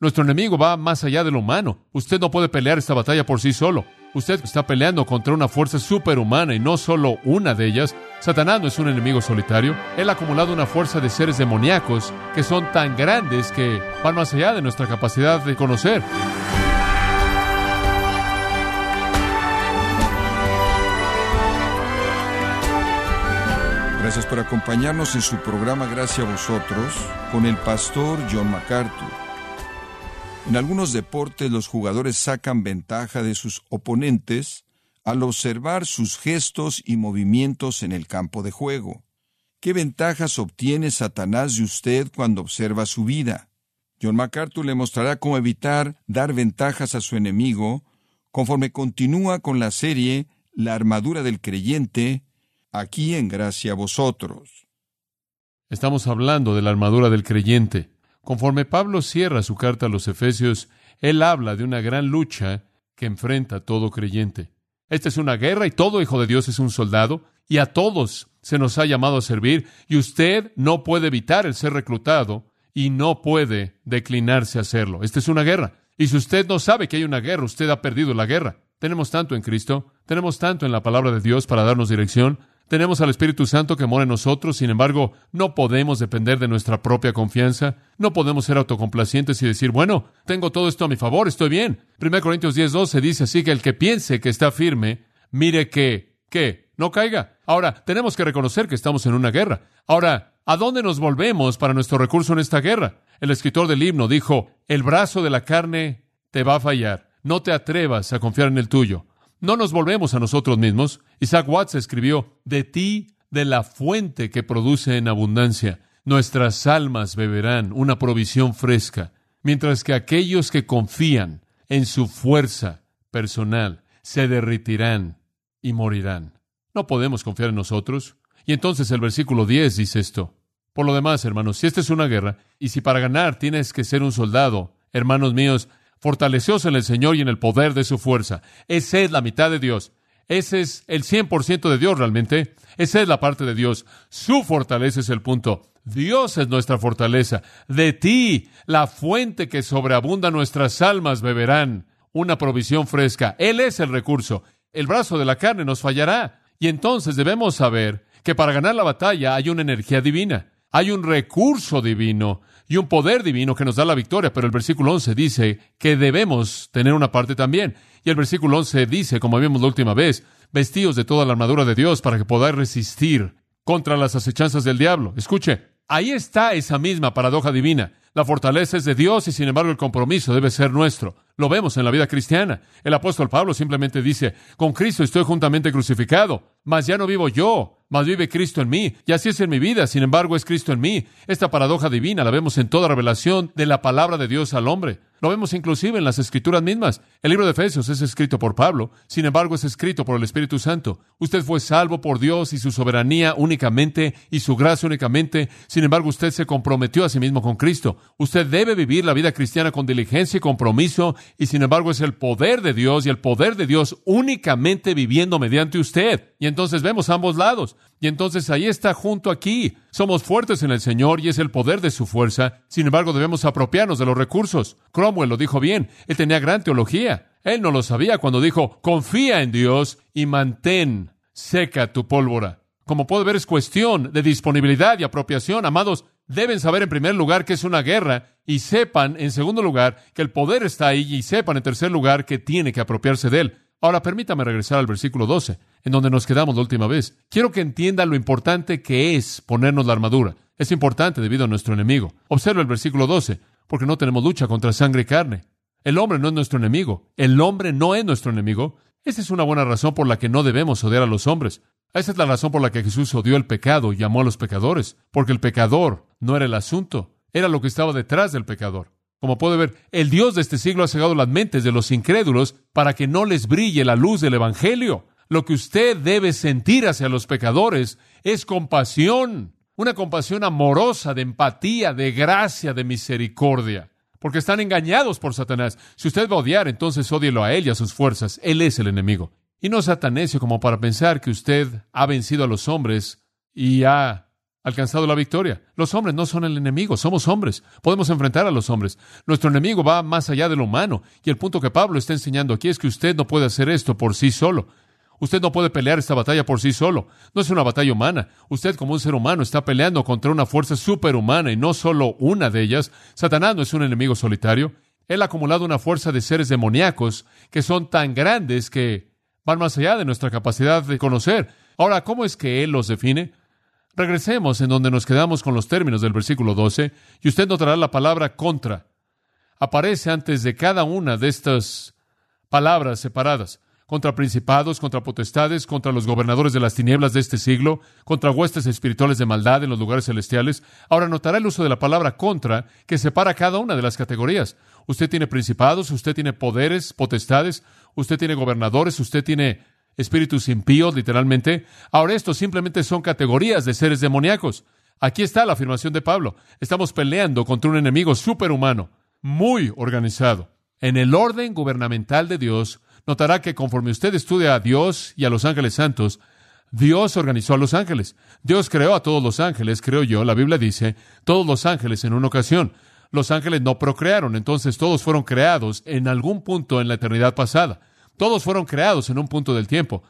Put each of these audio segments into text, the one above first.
Nuestro enemigo va más allá de lo humano. Usted no puede pelear esta batalla por sí solo. Usted está peleando contra una fuerza superhumana y no solo una de ellas. Satanás no es un enemigo solitario. Él ha acumulado una fuerza de seres demoníacos que son tan grandes que van más allá de nuestra capacidad de conocer. Gracias por acompañarnos en su programa Gracias a vosotros con el pastor John MacArthur. En algunos deportes los jugadores sacan ventaja de sus oponentes al observar sus gestos y movimientos en el campo de juego. ¿Qué ventajas obtiene Satanás de usted cuando observa su vida? John MacArthur le mostrará cómo evitar dar ventajas a su enemigo conforme continúa con la serie La armadura del creyente, aquí en gracia a vosotros. Estamos hablando de la armadura del creyente. Conforme Pablo cierra su carta a los Efesios, él habla de una gran lucha que enfrenta todo creyente. Esta es una guerra y todo hijo de Dios es un soldado y a todos se nos ha llamado a servir y usted no puede evitar el ser reclutado y no puede declinarse a hacerlo. Esta es una guerra. Y si usted no sabe que hay una guerra, usted ha perdido la guerra. Tenemos tanto en Cristo, tenemos tanto en la palabra de Dios para darnos dirección, tenemos al Espíritu Santo que mora en nosotros, sin embargo, no podemos depender de nuestra propia confianza, no podemos ser autocomplacientes y decir, bueno, tengo todo esto a mi favor, estoy bien. 1 Corintios 10, se dice así que el que piense que está firme, mire que, que, no caiga. Ahora, tenemos que reconocer que estamos en una guerra. Ahora, ¿a dónde nos volvemos para nuestro recurso en esta guerra? El escritor del himno dijo, el brazo de la carne te va a fallar, no te atrevas a confiar en el tuyo. No nos volvemos a nosotros mismos. Isaac Watts escribió, de ti, de la fuente que produce en abundancia, nuestras almas beberán una provisión fresca, mientras que aquellos que confían en su fuerza personal se derritirán y morirán. No podemos confiar en nosotros. Y entonces el versículo 10 dice esto. Por lo demás, hermanos, si esta es una guerra, y si para ganar tienes que ser un soldado, hermanos míos, Fortaleceos en el Señor y en el poder de su fuerza. Esa es la mitad de Dios. Ese es el 100% de Dios realmente. Esa es la parte de Dios. Su fortaleza es el punto. Dios es nuestra fortaleza. De ti, la fuente que sobreabunda nuestras almas beberán una provisión fresca. Él es el recurso. El brazo de la carne nos fallará. Y entonces debemos saber que para ganar la batalla hay una energía divina. Hay un recurso divino y un poder divino que nos da la victoria, pero el versículo 11 dice que debemos tener una parte también. Y el versículo 11 dice, como vimos la última vez, vestidos de toda la armadura de Dios para que podáis resistir contra las acechanzas del diablo. Escuche, ahí está esa misma paradoja divina. La fortaleza es de Dios y sin embargo el compromiso debe ser nuestro. Lo vemos en la vida cristiana. El apóstol Pablo simplemente dice, con Cristo estoy juntamente crucificado, mas ya no vivo yo, mas vive Cristo en mí. Y así es en mi vida, sin embargo es Cristo en mí. Esta paradoja divina la vemos en toda revelación de la palabra de Dios al hombre. Lo vemos inclusive en las escrituras mismas. El libro de Efesios es escrito por Pablo, sin embargo es escrito por el Espíritu Santo. Usted fue salvo por Dios y su soberanía únicamente y su gracia únicamente. Sin embargo, usted se comprometió a sí mismo con Cristo. Usted debe vivir la vida cristiana con diligencia y compromiso y sin embargo es el poder de Dios y el poder de Dios únicamente viviendo mediante usted. Y entonces vemos ambos lados. Y entonces ahí está junto aquí. Somos fuertes en el Señor y es el poder de su fuerza. Sin embargo, debemos apropiarnos de los recursos. Cromwell lo dijo bien. Él tenía gran teología. Él no lo sabía cuando dijo, confía en Dios y mantén seca tu pólvora. Como puede ver, es cuestión de disponibilidad y apropiación. Amados, deben saber en primer lugar que es una guerra y sepan en segundo lugar que el poder está ahí y sepan en tercer lugar que tiene que apropiarse de él. Ahora permítame regresar al versículo 12, en donde nos quedamos la última vez. Quiero que entienda lo importante que es ponernos la armadura. Es importante debido a nuestro enemigo. Observa el versículo 12, porque no tenemos lucha contra sangre y carne. El hombre no es nuestro enemigo. El hombre no es nuestro enemigo. Esa es una buena razón por la que no debemos odiar a los hombres. Esa es la razón por la que Jesús odió el pecado y amó a los pecadores, porque el pecador no era el asunto, era lo que estaba detrás del pecador. Como puede ver, el Dios de este siglo ha cegado las mentes de los incrédulos para que no les brille la luz del Evangelio. Lo que usted debe sentir hacia los pecadores es compasión, una compasión amorosa, de empatía, de gracia, de misericordia, porque están engañados por Satanás. Si usted va a odiar, entonces ódielo a él y a sus fuerzas. Él es el enemigo. Y no sea tan necio como para pensar que usted ha vencido a los hombres y ha alcanzado la victoria. Los hombres no son el enemigo, somos hombres. Podemos enfrentar a los hombres. Nuestro enemigo va más allá de lo humano. Y el punto que Pablo está enseñando aquí es que usted no puede hacer esto por sí solo. Usted no puede pelear esta batalla por sí solo. No es una batalla humana. Usted como un ser humano está peleando contra una fuerza superhumana y no solo una de ellas. Satanás no es un enemigo solitario. Él ha acumulado una fuerza de seres demoníacos que son tan grandes que van más allá de nuestra capacidad de conocer. Ahora, ¿cómo es que Él los define? Regresemos en donde nos quedamos con los términos del versículo 12 y usted notará la palabra contra. Aparece antes de cada una de estas palabras separadas contra principados, contra potestades, contra los gobernadores de las tinieblas de este siglo, contra huestes espirituales de maldad en los lugares celestiales. Ahora notará el uso de la palabra contra que separa cada una de las categorías. Usted tiene principados, usted tiene poderes, potestades, usted tiene gobernadores, usted tiene espíritus impíos, literalmente. Ahora estos simplemente son categorías de seres demoníacos. Aquí está la afirmación de Pablo. Estamos peleando contra un enemigo superhumano, muy organizado. En el orden gubernamental de Dios, notará que conforme usted estudia a Dios y a los ángeles santos, Dios organizó a los ángeles. Dios creó a todos los ángeles, creo yo. La Biblia dice, todos los ángeles en una ocasión. Los ángeles no procrearon, entonces todos fueron creados en algún punto en la eternidad pasada. Todos fueron creados en un punto del tiempo.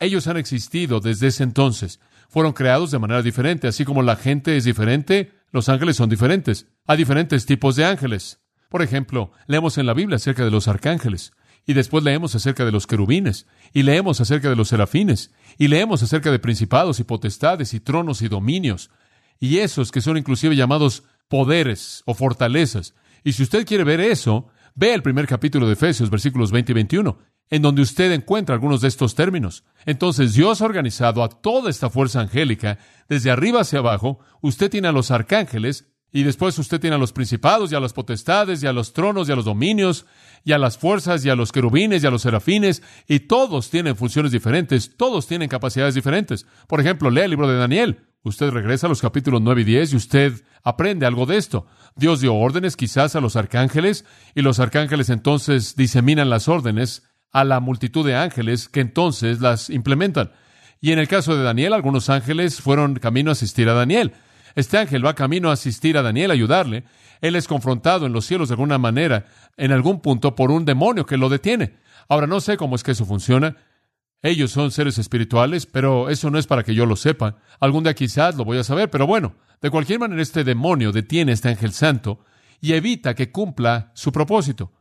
Ellos han existido desde ese entonces. Fueron creados de manera diferente, así como la gente es diferente, los ángeles son diferentes. Hay diferentes tipos de ángeles. Por ejemplo, leemos en la Biblia acerca de los arcángeles. Y después leemos acerca de los querubines, y leemos acerca de los serafines, y leemos acerca de principados y potestades y tronos y dominios, y esos que son inclusive llamados poderes o fortalezas. Y si usted quiere ver eso, ve el primer capítulo de Efesios, versículos 20 y 21, en donde usted encuentra algunos de estos términos. Entonces Dios ha organizado a toda esta fuerza angélica, desde arriba hacia abajo, usted tiene a los arcángeles, y después usted tiene a los principados y a las potestades y a los tronos y a los dominios y a las fuerzas y a los querubines y a los serafines y todos tienen funciones diferentes, todos tienen capacidades diferentes. Por ejemplo, lea el libro de Daniel. Usted regresa a los capítulos 9 y 10 y usted aprende algo de esto. Dios dio órdenes quizás a los arcángeles y los arcángeles entonces diseminan las órdenes a la multitud de ángeles que entonces las implementan. Y en el caso de Daniel, algunos ángeles fueron camino a asistir a Daniel. Este ángel va camino a asistir a Daniel, a ayudarle. Él es confrontado en los cielos de alguna manera, en algún punto, por un demonio que lo detiene. Ahora no sé cómo es que eso funciona. Ellos son seres espirituales, pero eso no es para que yo lo sepa. Algún día quizás lo voy a saber, pero bueno, de cualquier manera este demonio detiene a este ángel santo y evita que cumpla su propósito.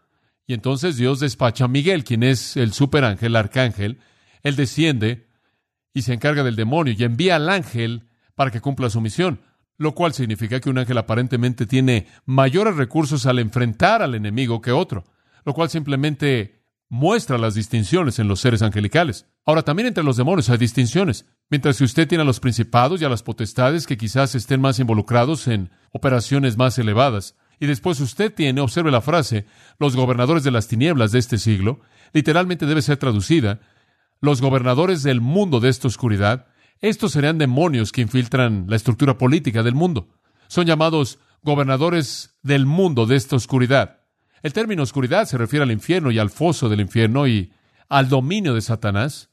Y entonces Dios despacha a Miguel, quien es el superángel, arcángel. Él desciende y se encarga del demonio y envía al ángel para que cumpla su misión lo cual significa que un ángel aparentemente tiene mayores recursos al enfrentar al enemigo que otro, lo cual simplemente muestra las distinciones en los seres angelicales. Ahora, también entre los demonios hay distinciones. Mientras que usted tiene a los principados y a las potestades que quizás estén más involucrados en operaciones más elevadas, y después usted tiene, observe la frase, los gobernadores de las tinieblas de este siglo, literalmente debe ser traducida, los gobernadores del mundo de esta oscuridad, estos serían demonios que infiltran la estructura política del mundo. Son llamados gobernadores del mundo de esta oscuridad. El término oscuridad se refiere al infierno y al foso del infierno y al dominio de Satanás.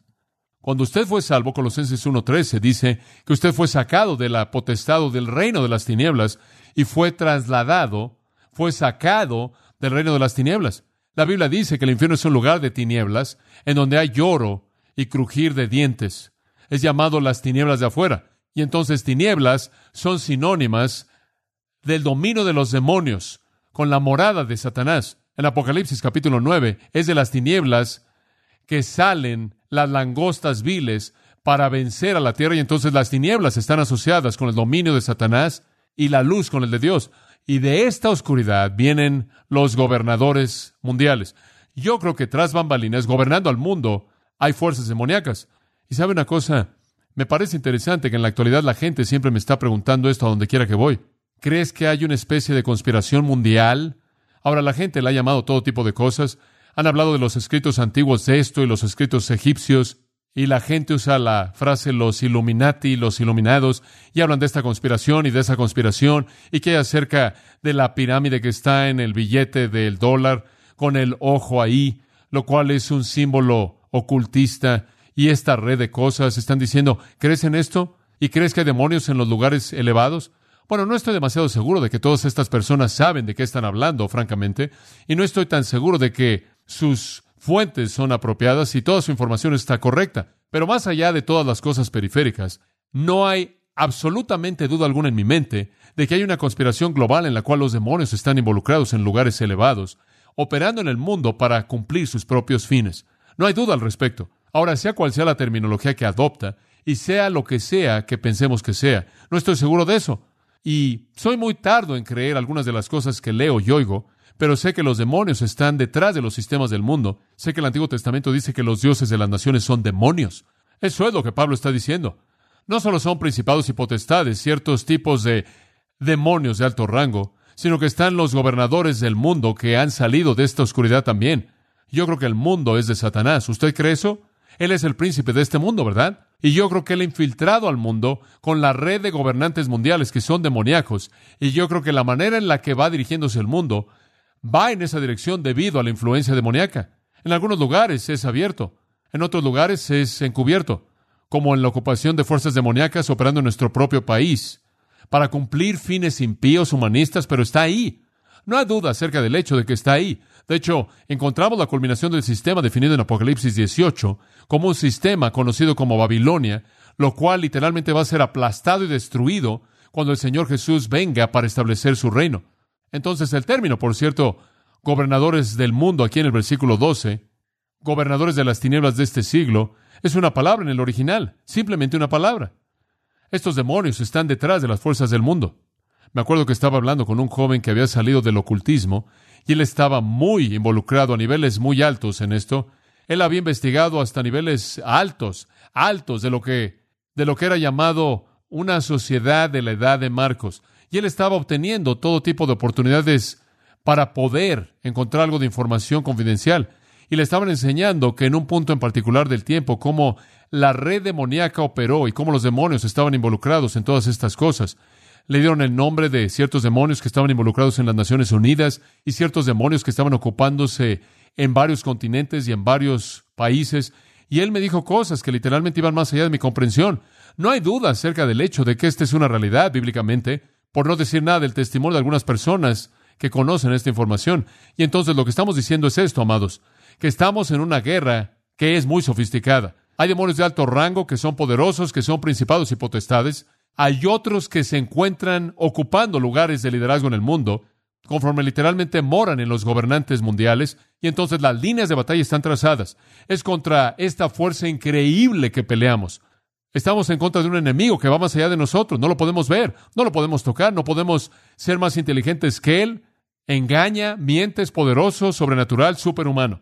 Cuando usted fue salvo, Colosenses 1.13 dice que usted fue sacado de la potestad del reino de las tinieblas y fue trasladado, fue sacado del reino de las tinieblas. La Biblia dice que el infierno es un lugar de tinieblas en donde hay lloro y crujir de dientes es llamado las tinieblas de afuera. Y entonces tinieblas son sinónimas del dominio de los demonios con la morada de Satanás. En Apocalipsis capítulo 9 es de las tinieblas que salen las langostas viles para vencer a la tierra y entonces las tinieblas están asociadas con el dominio de Satanás y la luz con el de Dios. Y de esta oscuridad vienen los gobernadores mundiales. Yo creo que tras bambalinas, gobernando al mundo, hay fuerzas demoníacas. Y sabe una cosa, me parece interesante que en la actualidad la gente siempre me está preguntando esto a donde quiera que voy. ¿Crees que hay una especie de conspiración mundial? Ahora la gente le ha llamado todo tipo de cosas. Han hablado de los escritos antiguos de esto y los escritos egipcios. Y la gente usa la frase los Illuminati, los iluminados, y hablan de esta conspiración y de esa conspiración, y que hay acerca de la pirámide que está en el billete del dólar, con el ojo ahí, lo cual es un símbolo ocultista y esta red de cosas están diciendo, ¿crees en esto? ¿Y crees que hay demonios en los lugares elevados? Bueno, no estoy demasiado seguro de que todas estas personas saben de qué están hablando, francamente, y no estoy tan seguro de que sus fuentes son apropiadas y toda su información está correcta. Pero más allá de todas las cosas periféricas, no hay absolutamente duda alguna en mi mente de que hay una conspiración global en la cual los demonios están involucrados en lugares elevados, operando en el mundo para cumplir sus propios fines. No hay duda al respecto. Ahora, sea cual sea la terminología que adopta, y sea lo que sea que pensemos que sea, no estoy seguro de eso. Y soy muy tardo en creer algunas de las cosas que leo y oigo, pero sé que los demonios están detrás de los sistemas del mundo. Sé que el Antiguo Testamento dice que los dioses de las naciones son demonios. Eso es lo que Pablo está diciendo. No solo son principados y potestades, ciertos tipos de demonios de alto rango, sino que están los gobernadores del mundo que han salido de esta oscuridad también. Yo creo que el mundo es de Satanás. ¿Usted cree eso? Él es el príncipe de este mundo, ¿verdad? Y yo creo que él ha infiltrado al mundo con la red de gobernantes mundiales que son demoníacos. Y yo creo que la manera en la que va dirigiéndose el mundo va en esa dirección debido a la influencia demoníaca. En algunos lugares es abierto, en otros lugares es encubierto, como en la ocupación de fuerzas demoníacas operando en nuestro propio país, para cumplir fines impíos humanistas, pero está ahí. No hay duda acerca del hecho de que está ahí. De hecho, encontramos la culminación del sistema definido en Apocalipsis 18 como un sistema conocido como Babilonia, lo cual literalmente va a ser aplastado y destruido cuando el Señor Jesús venga para establecer su reino. Entonces el término, por cierto, gobernadores del mundo, aquí en el versículo 12, gobernadores de las tinieblas de este siglo, es una palabra en el original, simplemente una palabra. Estos demonios están detrás de las fuerzas del mundo. Me acuerdo que estaba hablando con un joven que había salido del ocultismo y él estaba muy involucrado a niveles muy altos en esto. Él había investigado hasta niveles altos, altos de lo que de lo que era llamado una sociedad de la edad de Marcos, y él estaba obteniendo todo tipo de oportunidades para poder encontrar algo de información confidencial. Y le estaban enseñando que en un punto en particular del tiempo, cómo la red demoníaca operó y cómo los demonios estaban involucrados en todas estas cosas le dieron el nombre de ciertos demonios que estaban involucrados en las Naciones Unidas y ciertos demonios que estaban ocupándose en varios continentes y en varios países. Y él me dijo cosas que literalmente iban más allá de mi comprensión. No hay duda acerca del hecho de que esta es una realidad bíblicamente, por no decir nada del testimonio de algunas personas que conocen esta información. Y entonces lo que estamos diciendo es esto, amados, que estamos en una guerra que es muy sofisticada. Hay demonios de alto rango que son poderosos, que son principados y potestades. Hay otros que se encuentran ocupando lugares de liderazgo en el mundo, conforme literalmente moran en los gobernantes mundiales, y entonces las líneas de batalla están trazadas. Es contra esta fuerza increíble que peleamos. Estamos en contra de un enemigo que va más allá de nosotros. No lo podemos ver, no lo podemos tocar, no podemos ser más inteligentes que él. Engaña, miente, es poderoso, sobrenatural, superhumano.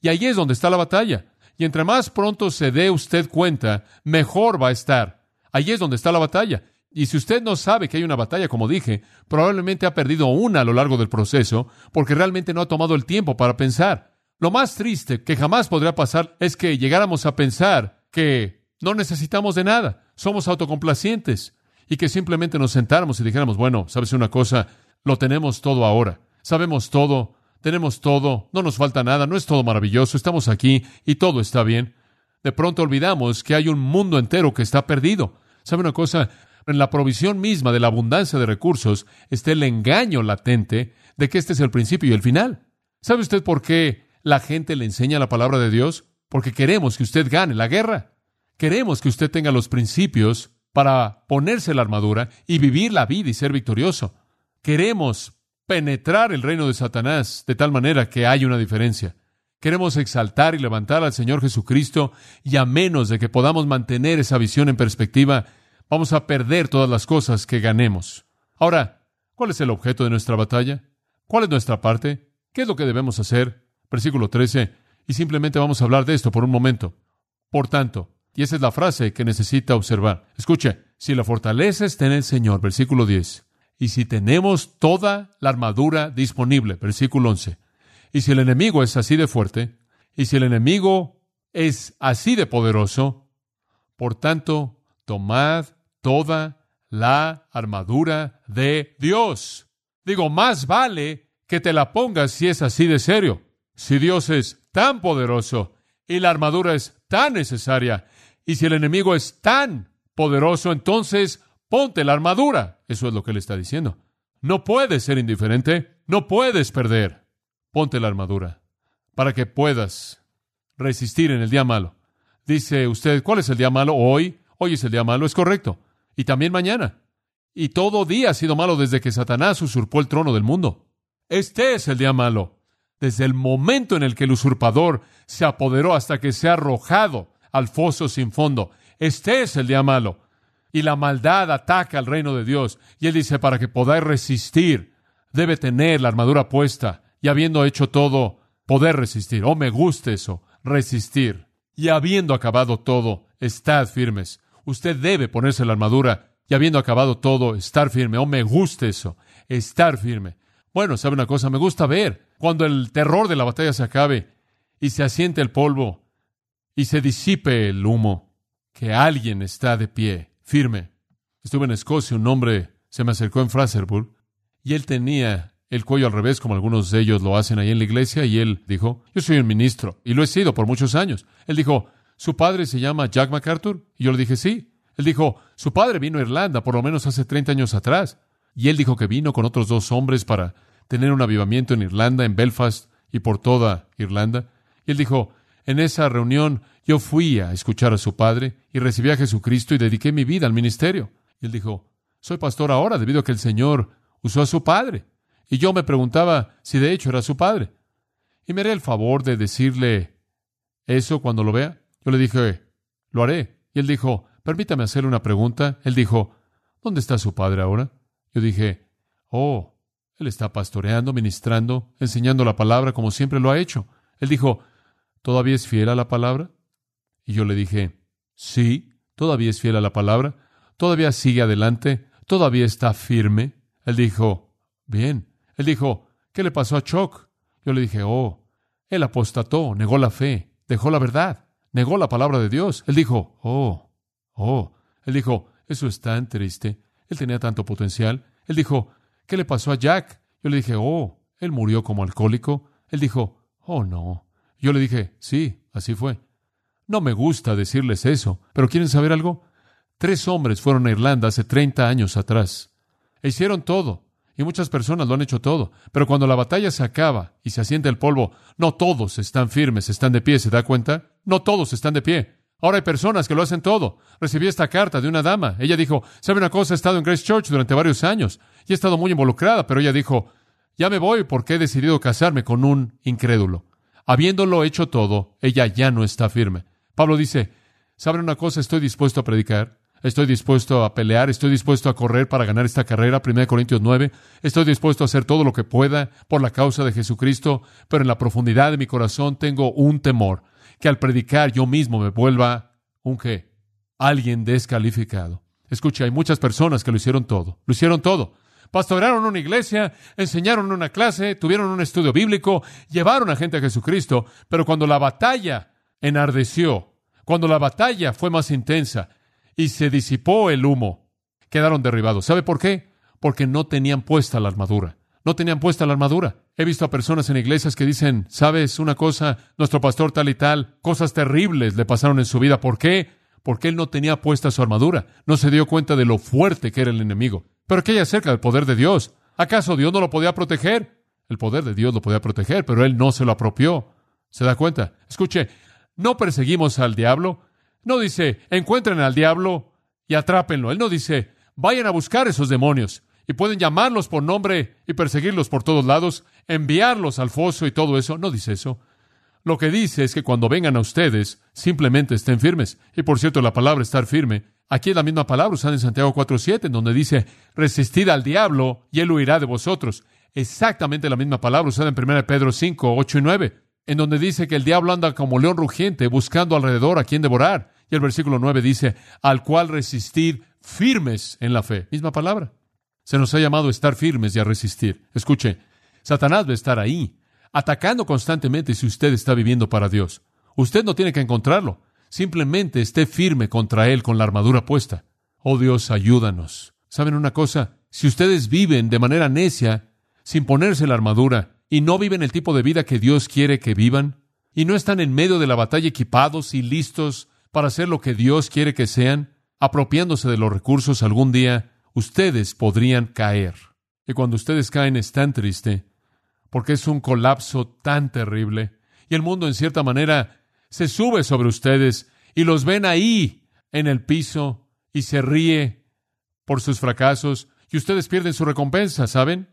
Y ahí es donde está la batalla. Y entre más pronto se dé usted cuenta, mejor va a estar. Allí es donde está la batalla. Y si usted no sabe que hay una batalla, como dije, probablemente ha perdido una a lo largo del proceso porque realmente no ha tomado el tiempo para pensar. Lo más triste que jamás podría pasar es que llegáramos a pensar que no necesitamos de nada, somos autocomplacientes y que simplemente nos sentáramos y dijéramos, bueno, sabes una cosa, lo tenemos todo ahora, sabemos todo, tenemos todo, no nos falta nada, no es todo maravilloso, estamos aquí y todo está bien. De pronto olvidamos que hay un mundo entero que está perdido ¿Sabe una cosa? En la provisión misma de la abundancia de recursos está el engaño latente de que este es el principio y el final. ¿Sabe usted por qué la gente le enseña la palabra de Dios? Porque queremos que usted gane la guerra. Queremos que usted tenga los principios para ponerse la armadura y vivir la vida y ser victorioso. Queremos penetrar el reino de Satanás de tal manera que haya una diferencia. Queremos exaltar y levantar al Señor Jesucristo y a menos de que podamos mantener esa visión en perspectiva, vamos a perder todas las cosas que ganemos. Ahora, ¿cuál es el objeto de nuestra batalla? ¿Cuál es nuestra parte? ¿Qué es lo que debemos hacer? Versículo 13. Y simplemente vamos a hablar de esto por un momento. Por tanto, y esa es la frase que necesita observar. Escuche, si la fortaleza está en el Señor, versículo 10, y si tenemos toda la armadura disponible, versículo 11, y si el enemigo es así de fuerte, y si el enemigo es así de poderoso, por tanto, tomad toda la armadura de Dios. Digo, más vale que te la pongas si es así de serio. Si Dios es tan poderoso y la armadura es tan necesaria, y si el enemigo es tan poderoso, entonces ponte la armadura. Eso es lo que él está diciendo. No puedes ser indiferente, no puedes perder. Ponte la armadura para que puedas resistir en el día malo. Dice usted, ¿cuál es el día malo? Hoy, hoy es el día malo, es correcto. Y también mañana. Y todo día ha sido malo desde que Satanás usurpó el trono del mundo. Este es el día malo. Desde el momento en el que el usurpador se apoderó hasta que se ha arrojado al foso sin fondo. Este es el día malo. Y la maldad ataca al reino de Dios. Y él dice, para que podáis resistir, debe tener la armadura puesta. Y habiendo hecho todo, poder resistir. Oh, me gusta eso, resistir. Y habiendo acabado todo, estad firmes. Usted debe ponerse la armadura. Y habiendo acabado todo, estar firme. Oh, me gusta eso, estar firme. Bueno, ¿sabe una cosa? Me gusta ver cuando el terror de la batalla se acabe y se asiente el polvo y se disipe el humo, que alguien está de pie, firme. Estuve en Escocia, un hombre se me acercó en Fraserburg y él tenía el cuello al revés, como algunos de ellos lo hacen ahí en la iglesia, y él dijo, yo soy un ministro, y lo he sido por muchos años. Él dijo, ¿su padre se llama Jack MacArthur? Y yo le dije, sí. Él dijo, su padre vino a Irlanda por lo menos hace 30 años atrás. Y él dijo que vino con otros dos hombres para tener un avivamiento en Irlanda, en Belfast y por toda Irlanda. Y él dijo, en esa reunión yo fui a escuchar a su padre y recibí a Jesucristo y dediqué mi vida al ministerio. Y él dijo, soy pastor ahora debido a que el Señor usó a su padre. Y yo me preguntaba si de hecho era su padre. Y me haré el favor de decirle eso cuando lo vea. Yo le dije, lo haré. Y él dijo, permítame hacerle una pregunta. Él dijo, ¿dónde está su padre ahora? Yo dije, oh, él está pastoreando, ministrando, enseñando la palabra como siempre lo ha hecho. Él dijo, ¿todavía es fiel a la palabra? Y yo le dije, sí, todavía es fiel a la palabra, todavía sigue adelante, todavía está firme. Él dijo, bien. Él dijo, ¿qué le pasó a Chuck? Yo le dije, oh, él apostató, negó la fe, dejó la verdad, negó la palabra de Dios. Él dijo, oh, oh. Él dijo, eso es tan triste. Él tenía tanto potencial. Él dijo, ¿Qué le pasó a Jack? Yo le dije, oh, él murió como alcohólico. Él dijo, oh, no. Yo le dije, sí, así fue. No me gusta decirles eso, pero ¿quieren saber algo? Tres hombres fueron a Irlanda hace 30 años atrás. E hicieron todo, y muchas personas lo han hecho todo. Pero cuando la batalla se acaba y se asienta el polvo, no todos están firmes, están de pie, ¿se da cuenta? No todos están de pie. Ahora hay personas que lo hacen todo. Recibí esta carta de una dama. Ella dijo, ¿sabe una cosa? He estado en Grace Church durante varios años y he estado muy involucrada, pero ella dijo, ya me voy porque he decidido casarme con un incrédulo. Habiéndolo hecho todo, ella ya no está firme. Pablo dice, ¿saben una cosa? Estoy dispuesto a predicar, estoy dispuesto a pelear, estoy dispuesto a correr para ganar esta carrera, 1 Corintios 9, estoy dispuesto a hacer todo lo que pueda por la causa de Jesucristo, pero en la profundidad de mi corazón tengo un temor que al predicar yo mismo me vuelva un qué, alguien descalificado. Escucha, hay muchas personas que lo hicieron todo, lo hicieron todo. Pastorearon una iglesia, enseñaron una clase, tuvieron un estudio bíblico, llevaron a gente a Jesucristo, pero cuando la batalla enardeció, cuando la batalla fue más intensa y se disipó el humo, quedaron derribados. ¿Sabe por qué? Porque no tenían puesta la armadura. No tenían puesta la armadura. He visto a personas en iglesias que dicen, sabes una cosa, nuestro pastor tal y tal, cosas terribles le pasaron en su vida. ¿Por qué? Porque él no tenía puesta su armadura. No se dio cuenta de lo fuerte que era el enemigo. Pero ¿qué hay acerca del poder de Dios? ¿Acaso Dios no lo podía proteger? El poder de Dios lo podía proteger, pero él no se lo apropió. ¿Se da cuenta? Escuche, no perseguimos al diablo. No dice, encuentren al diablo y atrápenlo. Él no dice, vayan a buscar esos demonios y pueden llamarlos por nombre y perseguirlos por todos lados, enviarlos al foso y todo eso. No dice eso. Lo que dice es que cuando vengan a ustedes, simplemente estén firmes. Y por cierto, la palabra estar firme, aquí es la misma palabra usada en Santiago 4.7, en donde dice, resistid al diablo y él huirá de vosotros. Exactamente la misma palabra usada en 1 Pedro 5, 8 y 9, en donde dice que el diablo anda como león rugiente buscando alrededor a quien devorar. Y el versículo 9 dice, al cual resistid firmes en la fe. Misma palabra. Se nos ha llamado a estar firmes y a resistir. Escuche, Satanás va a estar ahí, atacando constantemente si usted está viviendo para Dios. Usted no tiene que encontrarlo. Simplemente esté firme contra él con la armadura puesta. Oh Dios, ayúdanos. ¿Saben una cosa? Si ustedes viven de manera necia, sin ponerse la armadura, y no viven el tipo de vida que Dios quiere que vivan, y no están en medio de la batalla equipados y listos para hacer lo que Dios quiere que sean, apropiándose de los recursos, algún día ustedes podrían caer. Y cuando ustedes caen es tan triste, porque es un colapso tan terrible, y el mundo en cierta manera se sube sobre ustedes y los ven ahí en el piso y se ríe por sus fracasos y ustedes pierden su recompensa, ¿saben?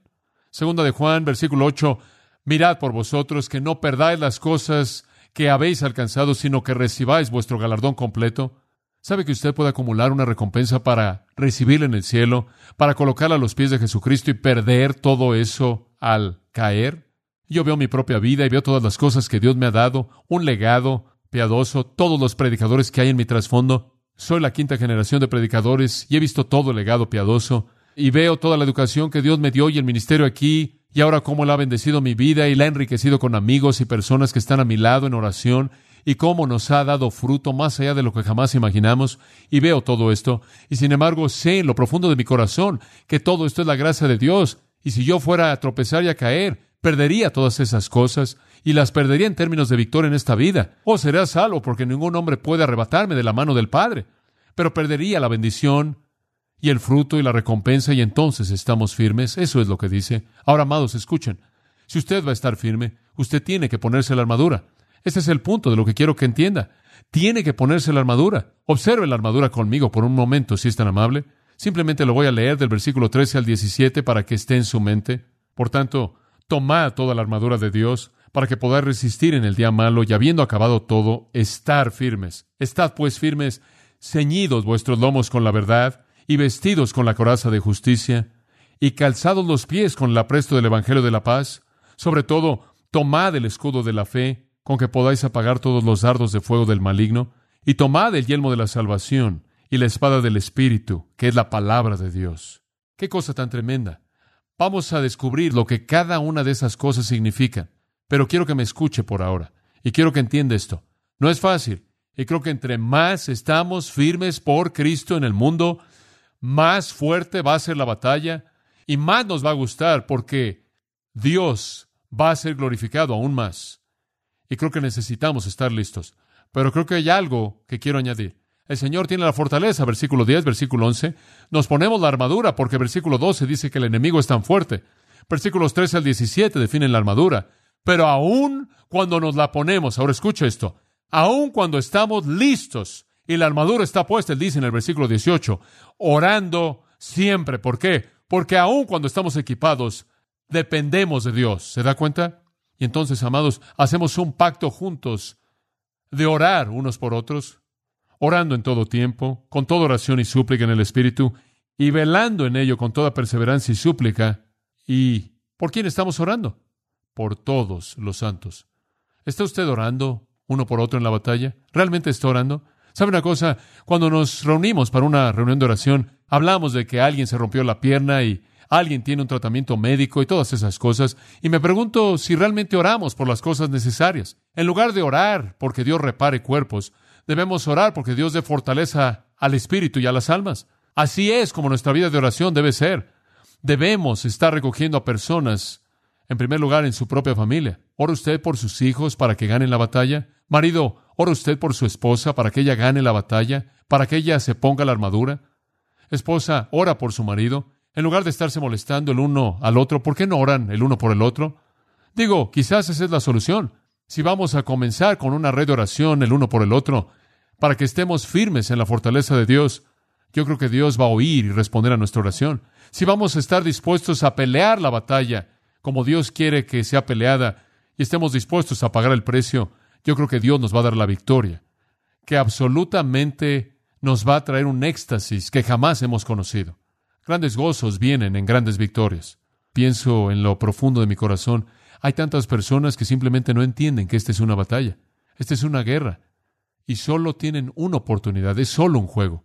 Segunda de Juan, versículo 8, mirad por vosotros que no perdáis las cosas que habéis alcanzado, sino que recibáis vuestro galardón completo. ¿Sabe que usted puede acumular una recompensa para recibirla en el cielo, para colocarla a los pies de Jesucristo y perder todo eso al caer? Yo veo mi propia vida y veo todas las cosas que Dios me ha dado, un legado piadoso, todos los predicadores que hay en mi trasfondo. Soy la quinta generación de predicadores y he visto todo el legado piadoso y veo toda la educación que Dios me dio y el ministerio aquí y ahora cómo Él ha bendecido mi vida y la ha enriquecido con amigos y personas que están a mi lado en oración y cómo nos ha dado fruto más allá de lo que jamás imaginamos. Y veo todo esto. Y sin embargo sé en lo profundo de mi corazón que todo esto es la gracia de Dios. Y si yo fuera a tropezar y a caer, perdería todas esas cosas y las perdería en términos de victoria en esta vida. O será salvo porque ningún hombre puede arrebatarme de la mano del Padre. Pero perdería la bendición y el fruto y la recompensa y entonces estamos firmes. Eso es lo que dice. Ahora, amados, escuchen. Si usted va a estar firme, usted tiene que ponerse la armadura. Este es el punto de lo que quiero que entienda. Tiene que ponerse la armadura. Observe la armadura conmigo por un momento, si es tan amable. Simplemente lo voy a leer del versículo 13 al 17 para que esté en su mente. Por tanto, tomad toda la armadura de Dios para que podáis resistir en el día malo y habiendo acabado todo, estar firmes. Estad pues firmes, ceñidos vuestros lomos con la verdad y vestidos con la coraza de justicia, y calzados los pies con el apresto del Evangelio de la paz. Sobre todo, tomad el escudo de la fe, con que podáis apagar todos los dardos de fuego del maligno, y tomad el yelmo de la salvación y la espada del Espíritu, que es la palabra de Dios. Qué cosa tan tremenda. Vamos a descubrir lo que cada una de esas cosas significa, pero quiero que me escuche por ahora, y quiero que entienda esto. No es fácil, y creo que entre más estamos firmes por Cristo en el mundo, más fuerte va a ser la batalla y más nos va a gustar porque Dios va a ser glorificado aún más. Y creo que necesitamos estar listos. Pero creo que hay algo que quiero añadir. El Señor tiene la fortaleza, versículo 10, versículo 11. Nos ponemos la armadura porque versículo 12 dice que el enemigo es tan fuerte. Versículos 13 al 17 definen la armadura. Pero aún cuando nos la ponemos, ahora escucha esto, aún cuando estamos listos y la armadura está puesta, él dice en el versículo 18, orando siempre. ¿Por qué? Porque aun cuando estamos equipados, dependemos de Dios. ¿Se da cuenta? Y entonces, amados, hacemos un pacto juntos de orar unos por otros, orando en todo tiempo, con toda oración y súplica en el Espíritu, y velando en ello con toda perseverancia y súplica. ¿Y por quién estamos orando? Por todos los santos. ¿Está usted orando uno por otro en la batalla? ¿Realmente está orando? ¿Sabe una cosa? Cuando nos reunimos para una reunión de oración, hablamos de que alguien se rompió la pierna y alguien tiene un tratamiento médico y todas esas cosas, y me pregunto si realmente oramos por las cosas necesarias. En lugar de orar porque Dios repare cuerpos, debemos orar porque Dios dé fortaleza al espíritu y a las almas. Así es como nuestra vida de oración debe ser. Debemos estar recogiendo a personas, en primer lugar, en su propia familia. ¿Ora usted por sus hijos para que ganen la batalla? Marido, ¿ora usted por su esposa para que ella gane la batalla, para que ella se ponga la armadura? Esposa, ora por su marido. En lugar de estarse molestando el uno al otro, ¿por qué no oran el uno por el otro? Digo, quizás esa es la solución. Si vamos a comenzar con una red de oración el uno por el otro, para que estemos firmes en la fortaleza de Dios, yo creo que Dios va a oír y responder a nuestra oración. Si vamos a estar dispuestos a pelear la batalla como Dios quiere que sea peleada y estemos dispuestos a pagar el precio, yo creo que Dios nos va a dar la victoria, que absolutamente nos va a traer un éxtasis que jamás hemos conocido. Grandes gozos vienen en grandes victorias. Pienso en lo profundo de mi corazón. Hay tantas personas que simplemente no entienden que esta es una batalla. Esta es una guerra. Y solo tienen una oportunidad. Es solo un juego.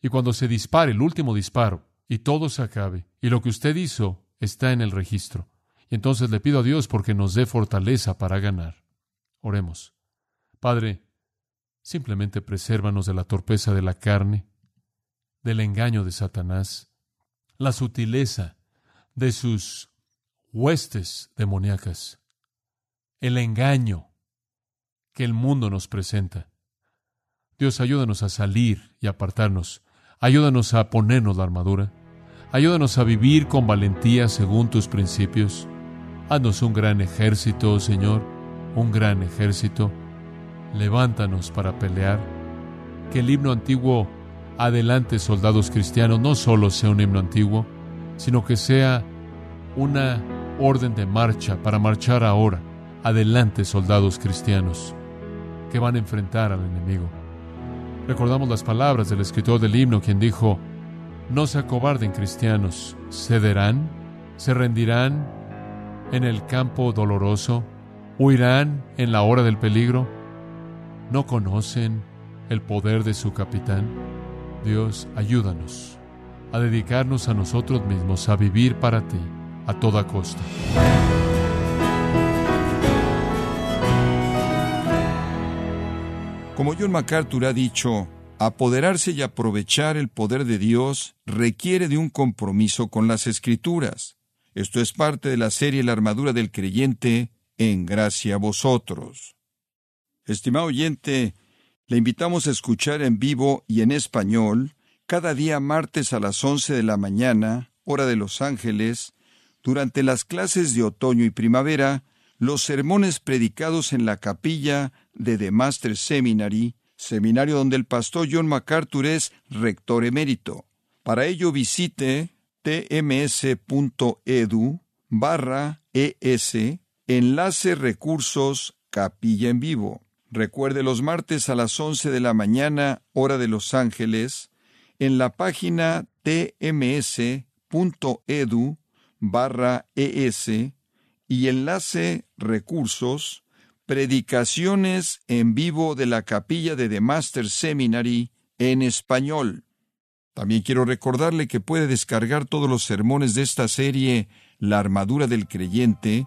Y cuando se dispare el último disparo y todo se acabe, y lo que usted hizo está en el registro. Y entonces le pido a Dios porque nos dé fortaleza para ganar. Oremos. Padre, simplemente presérvanos de la torpeza de la carne, del engaño de Satanás, la sutileza de sus huestes demoníacas, el engaño que el mundo nos presenta. Dios, ayúdanos a salir y apartarnos, Ayúdanos a ponernos la armadura. Ayúdanos a vivir con valentía según tus principios. Haznos un gran ejército, Señor, un gran ejército. Levántanos para pelear. Que el himno antiguo Adelante, soldados cristianos, no solo sea un himno antiguo, sino que sea una orden de marcha para marchar ahora. Adelante, soldados cristianos, que van a enfrentar al enemigo. Recordamos las palabras del escritor del himno, quien dijo, no se acobarden cristianos, cederán, se rendirán en el campo doloroso, huirán en la hora del peligro, no conocen el poder de su capitán. Dios, ayúdanos a dedicarnos a nosotros mismos, a vivir para ti a toda costa. Como John MacArthur ha dicho, apoderarse y aprovechar el poder de Dios requiere de un compromiso con las Escrituras. Esto es parte de la serie La armadura del creyente, en gracia a vosotros. Estimado oyente, le invitamos a escuchar en vivo y en español cada día martes a las 11 de la mañana, hora de Los Ángeles, durante las clases de otoño y primavera, los sermones predicados en la capilla de The Master Seminary, seminario donde el pastor John MacArthur es rector emérito. Para ello visite tms.edu barra es enlace recursos capilla en vivo. Recuerde los martes a las 11 de la mañana, hora de Los Ángeles, en la página tms.edu barra es y enlace recursos, predicaciones en vivo de la capilla de The Master Seminary en español. También quiero recordarle que puede descargar todos los sermones de esta serie La armadura del creyente